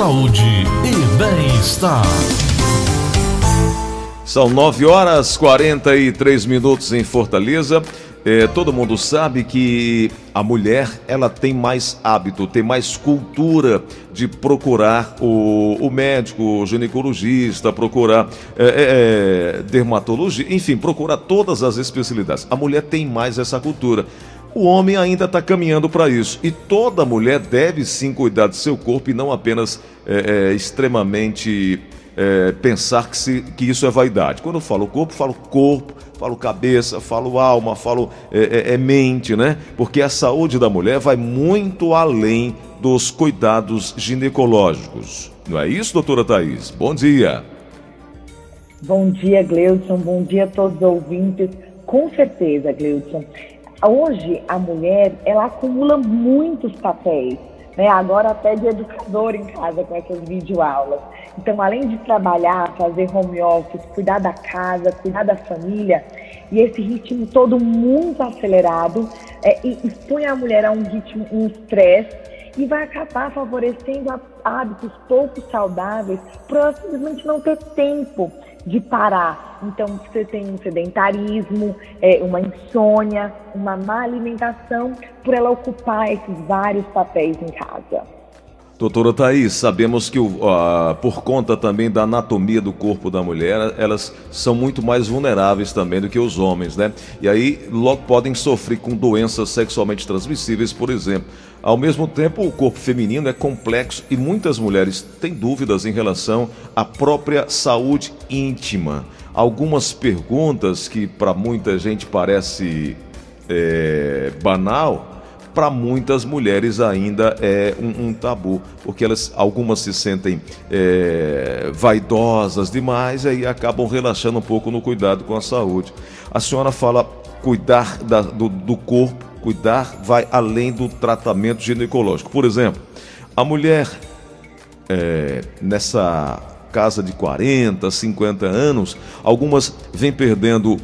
saúde e bem-estar. São 9 horas 43 minutos em Fortaleza. É, todo mundo sabe que a mulher ela tem mais hábito, tem mais cultura de procurar o, o médico, o ginecologista, procurar é, é, é dermatologia, enfim, procurar todas as especialidades. A mulher tem mais essa cultura. O homem ainda está caminhando para isso. E toda mulher deve sim cuidar do seu corpo e não apenas é, é, extremamente é, pensar que, se, que isso é vaidade. Quando eu falo corpo, falo corpo, falo cabeça, falo alma, falo é, é, é mente, né? Porque a saúde da mulher vai muito além dos cuidados ginecológicos. Não é isso, doutora Thais? Bom dia. Bom dia, Gleudson. Bom dia a todos os ouvintes. Com certeza, Gleudson. Hoje, a mulher, ela acumula muitos papéis né? Agora até de educador em casa com essas videoaulas. Então, além de trabalhar, fazer home office, cuidar da casa, cuidar da família, e esse ritmo todo muito acelerado, é, expõe a mulher a um ritmo, um estresse, e vai acabar favorecendo hábitos pouco saudáveis por ela simplesmente não ter tempo de parar. Então, você tem um sedentarismo, é, uma insônia, uma má alimentação, por ela ocupar esses vários papéis em casa. Doutora Thais, sabemos que uh, por conta também da anatomia do corpo da mulher, elas são muito mais vulneráveis também do que os homens, né? E aí logo podem sofrer com doenças sexualmente transmissíveis, por exemplo. Ao mesmo tempo, o corpo feminino é complexo e muitas mulheres têm dúvidas em relação à própria saúde íntima. Algumas perguntas que para muita gente parece é, banal, para muitas mulheres ainda é um, um, tabu, porque elas, algumas se sentem é, vaidosas demais e acabam relaxando um pouco no cuidado com a saúde. A senhora fala cuidar da, do, do corpo, cuidar vai além do tratamento ginecológico. Por exemplo, a mulher é, nessa casa de 40, 50 anos, algumas vêm perdendo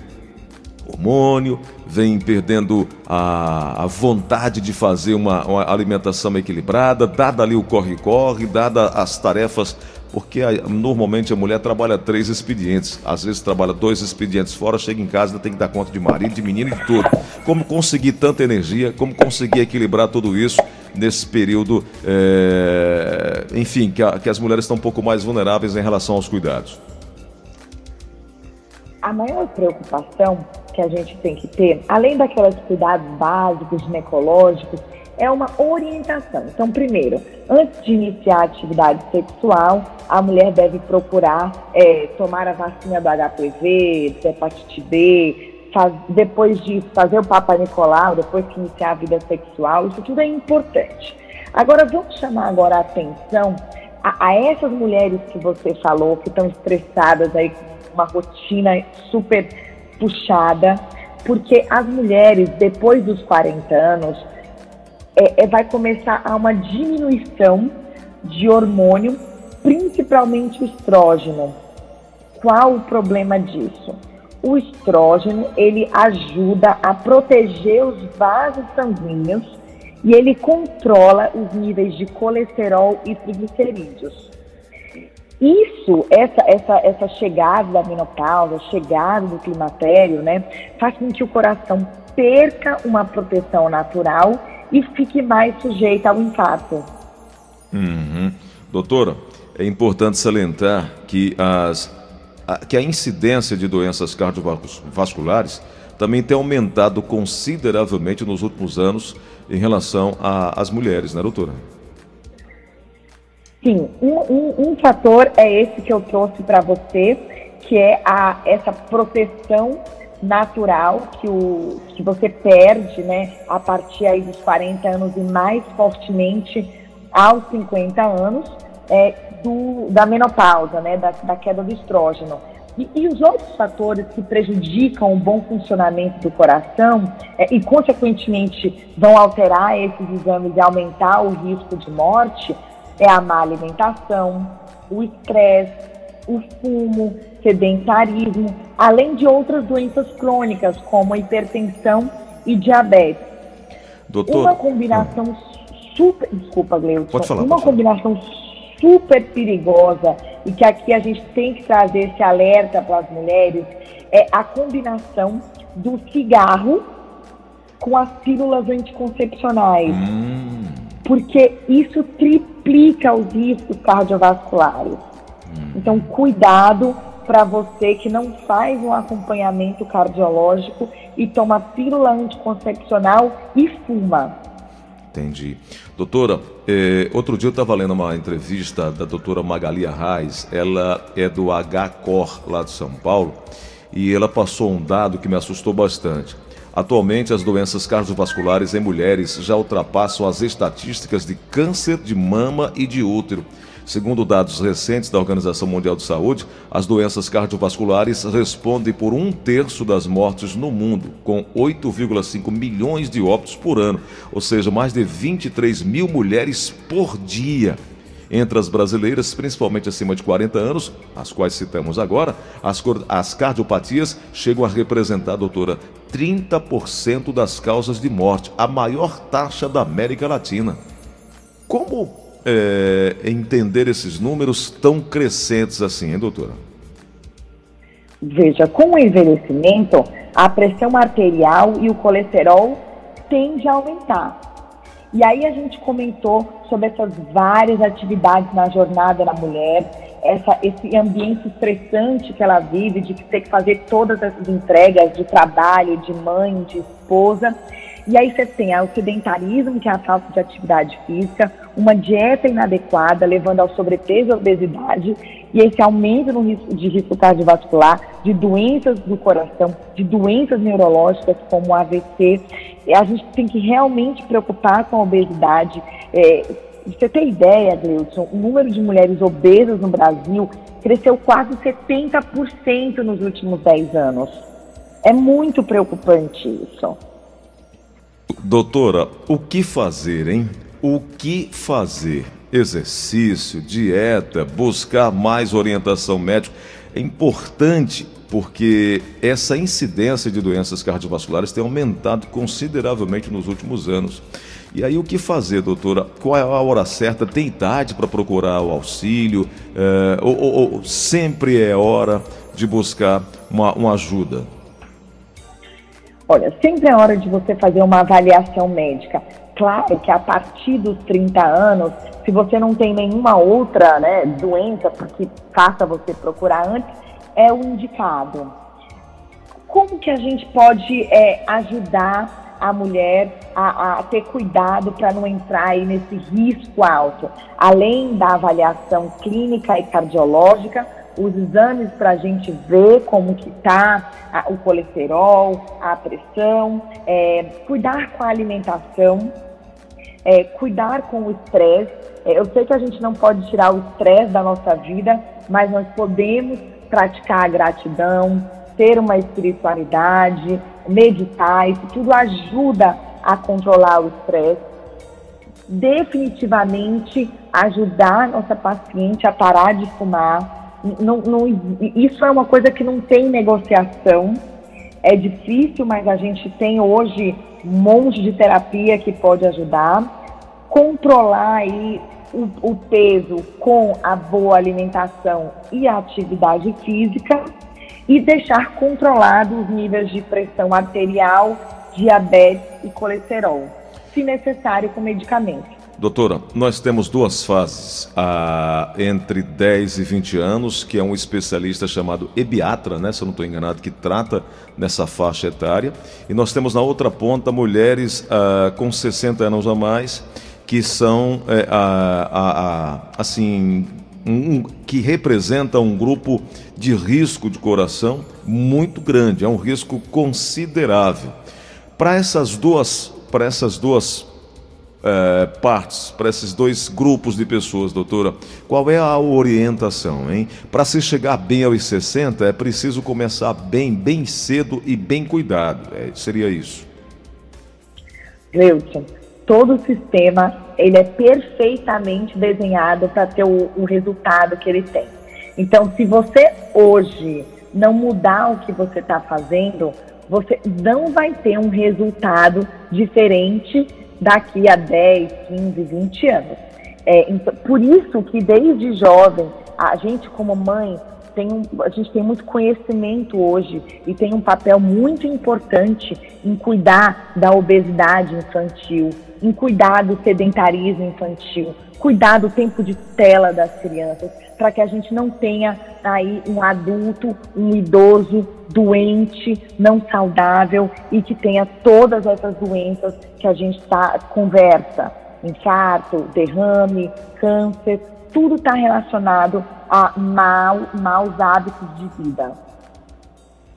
hormônio, vem perdendo a, a vontade de fazer uma, uma, alimentação equilibrada, dada ali o corre-corre, dada as tarefas, porque normalmente a mulher trabalha três expedientes, às vezes trabalha dois expedientes fora, chega em casa tem que dar conta de marido, de menino e de tudo. Como conseguir tanta energia, como conseguir equilibrar tudo isso nesse período, é, enfim, que, a, que as mulheres estão um pouco mais vulneráveis em relação aos cuidados? A maior preocupação que a gente tem que ter, além daqueles cuidados básicos ginecológicos, é uma orientação. Então, primeiro, antes de iniciar a atividade sexual, a mulher deve procurar é, tomar a vacina do HPV, da hepatite B, faz, depois de fazer o Papa Nicolau, depois que iniciar a vida sexual, isso tudo é importante. Agora, vamos chamar agora a atenção a, a essas mulheres que você falou, que estão estressadas aí com uma rotina super puxada, porque as mulheres, depois dos 40 anos, é, é, vai começar a uma diminuição de hormônio, principalmente o estrógeno. Qual o problema disso? O estrógeno, ele ajuda a proteger os vasos sanguíneos e ele controla os níveis de colesterol e triglicerídeos. Isso, essa, essa, essa chegada da menopausa, chegada do climatério, né, faz com que o coração perca uma proteção natural e fique mais sujeito ao infarto. Uhum. Doutora, é importante salientar que, as, a, que a incidência de doenças cardiovasculares também tem aumentado consideravelmente nos últimos anos em relação às mulheres, né, doutora? Sim, um, um, um fator é esse que eu trouxe para você, que é a, essa proteção natural que, o, que você perde né, a partir aí dos 40 anos e mais fortemente aos 50 anos é, do, da menopausa, né, da, da queda do estrógeno. E, e, os outros fatores que prejudicam o bom funcionamento do coração é, e, consequentemente, vão alterar esses exames e aumentar o risco de morte é a má alimentação, o estresse, o fumo, sedentarismo, além de outras doenças crônicas como a hipertensão e diabetes. Doutor, uma combinação super, desculpa, Gleuton, pode falar, uma pode combinação super perigosa e que aqui a gente tem que trazer esse alerta para as mulheres é a combinação do cigarro com as pílulas anticoncepcionais. Hum. Porque isso triplica os riscos cardiovasculares. Então, cuidado para você que não faz um acompanhamento cardiológico e toma pílula anticoncepcional e fuma. Entendi. Doutora, eh, outro dia eu estava lendo uma entrevista da doutora Magalia Reis, ela é do HCOR lá de São Paulo, e ela passou um dado que me assustou bastante. Atualmente, as doenças cardiovasculares em mulheres já ultrapassam as estatísticas de câncer de mama e de útero. Segundo dados recentes da Organização Mundial de Saúde, as doenças cardiovasculares respondem por um terço das mortes no mundo, com 8,5 milhões de óbitos por ano, ou seja, mais de 23 mil mulheres por dia. Entre as brasileiras, principalmente acima de 40 anos, as quais citamos agora, as, as cardiopatias chegam a representar, doutora, 30% das causas de morte, a maior taxa da América Latina. Como é, entender esses números tão crescentes assim, hein, doutora? Veja, com o envelhecimento, a pressão arterial e o colesterol tendem a aumentar. E aí a gente comentou sobre essas várias atividades na jornada da mulher, essa, esse ambiente estressante que ela vive, de ter que fazer todas essas entregas de trabalho, de mãe, de esposa. E aí você tem o sedentarismo, que é a falta de atividade física, uma dieta inadequada, levando ao sobrepeso e obesidade, e esse aumento no risco de risco cardiovascular, de doenças do coração, de doenças neurológicas como AVC. A gente tem que realmente preocupar com a obesidade. É, você ter ideia, Gleudson, o número de mulheres obesas no Brasil cresceu quase 70% nos últimos 10 anos. É muito preocupante isso. Doutora, o que fazer, hein? O que fazer? Exercício, dieta, buscar mais orientação médica. É importante porque essa incidência de doenças cardiovasculares tem aumentado consideravelmente nos últimos anos. E aí o que fazer, doutora? Qual é a hora certa? Tem idade para procurar o auxílio? É, ou, ou, ou, sempre é hora de buscar uma, uma ajuda? Olha, sempre é hora de você fazer uma avaliação médica. Claro que a partir dos 30 anos, se você não tem nenhuma outra né, doença que faça você procurar antes, é o indicado. Como que a gente pode é, ajudar a mulher a, a ter cuidado para não entrar aí nesse risco alto? Além da avaliação clínica e cardiológica, os exames para a gente ver como que está o colesterol, a pressão, é, cuidar com a alimentação, é, cuidar com o estresse. É, eu sei que a gente não pode tirar o estresse da nossa vida, mas nós podemos praticar a gratidão, ter uma espiritualidade, meditar, isso tudo ajuda a controlar o estresse. Definitivamente ajudar nossa paciente a parar de fumar, não, não, isso é uma coisa que não tem negociação. É difícil, mas a gente tem hoje um monte de terapia que pode ajudar. Controlar aí o, o peso com a boa alimentação e a atividade física e deixar controlados os níveis de pressão arterial, diabetes e colesterol, se necessário com medicamento. Doutora, nós temos duas fases, a, entre 10 e 20 anos, que é um especialista chamado ebiatra, né, se eu não estou enganado, que trata nessa faixa etária. E nós temos na outra ponta mulheres a, com 60 anos ou mais, que são, é, a, assim, um, que representam um grupo de risco de coração muito grande, é um risco considerável. Para essas duas, para essas duas é, partes, para esses dois grupos de pessoas, doutora, qual é a orientação, hein? Para se chegar bem aos 60, é preciso começar bem, bem cedo e bem cuidado. É, seria isso. Gleudson, todo o sistema ele é perfeitamente desenhado para ter o, o resultado que ele tem. Então, se você hoje não mudar o que você está fazendo, você não vai ter um resultado diferente daqui a 10, 15, 20 anos. É, então, por isso que desde jovem, a gente como mãe tem um, a gente tem muito conhecimento hoje e tem um papel muito importante em cuidar da obesidade infantil, em cuidar do sedentarismo infantil, cuidar do tempo de tela das crianças, para que a gente não tenha aí um adulto, um idoso doente, não saudável e que tenha todas essas doenças que a gente tá, conversa, infarto, derrame, câncer, tudo está relacionado a mal, maus hábitos de vida.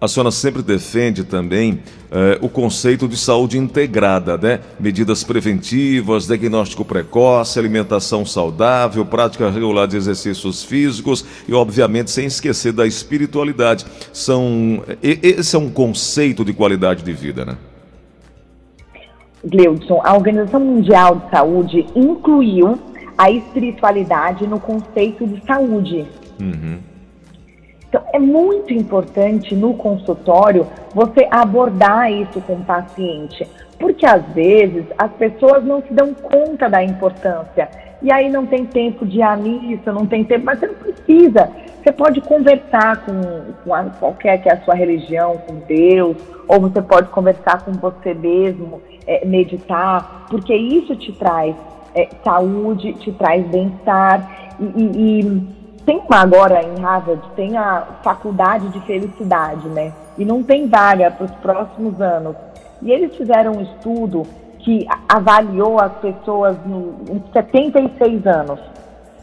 A senhora sempre defende também eh, o conceito de saúde integrada, né? Medidas preventivas, diagnóstico precoce, alimentação saudável, prática regular de exercícios físicos e, obviamente, sem esquecer da espiritualidade. São, esse é um conceito de qualidade de vida, né? Gleudson, a Organização Mundial de Saúde incluiu a espiritualidade no conceito de saúde. Uhum. Então, é muito importante no consultório você abordar isso com o paciente, porque às vezes as pessoas não se dão conta da importância. E aí não tem tempo de ir missa, não tem tempo, mas você não precisa. Você pode conversar com, com a, qualquer que é a sua religião, com Deus, ou você pode conversar com você mesmo, é, meditar, porque isso te traz é, saúde, te traz bem-estar. E, e, e, tem uma agora em Harvard, tem a faculdade de felicidade, né? E não tem vaga para os próximos anos. E eles fizeram um estudo que avaliou as pessoas em 76 anos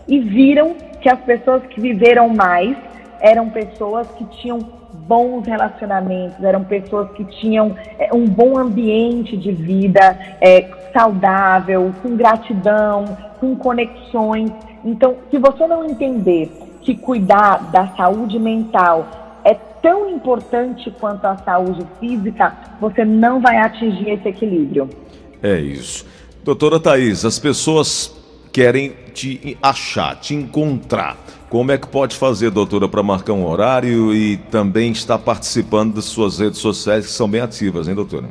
e viram que as pessoas que viveram mais eram pessoas que tinham bons relacionamentos, eram pessoas que tinham é, um bom ambiente de vida, é, saudável, com gratidão, com conexões. Então, se você não entender que cuidar da saúde mental é tão importante quanto a saúde física, você não vai atingir esse equilíbrio. É isso. Doutora Thais, as pessoas querem te achar, te encontrar. Como é que pode fazer, doutora, para marcar um horário e também estar participando das suas redes sociais que são bem ativas, hein, doutora?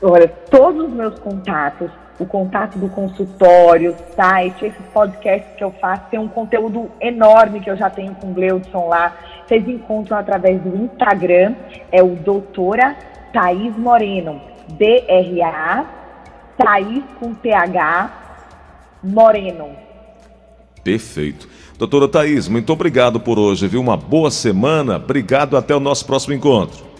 Olha, todos os meus contatos, o contato do consultório, site, esses podcasts que eu faço, tem um conteúdo enorme que eu já tenho com o Gleudson lá. Vocês encontram através do Instagram, é o doutora Thaís Moreno, D-R-A, Thaís com T-H, Moreno. Perfeito. Doutora Thaís, muito obrigado por hoje, viu? Uma boa semana. Obrigado até o nosso próximo encontro.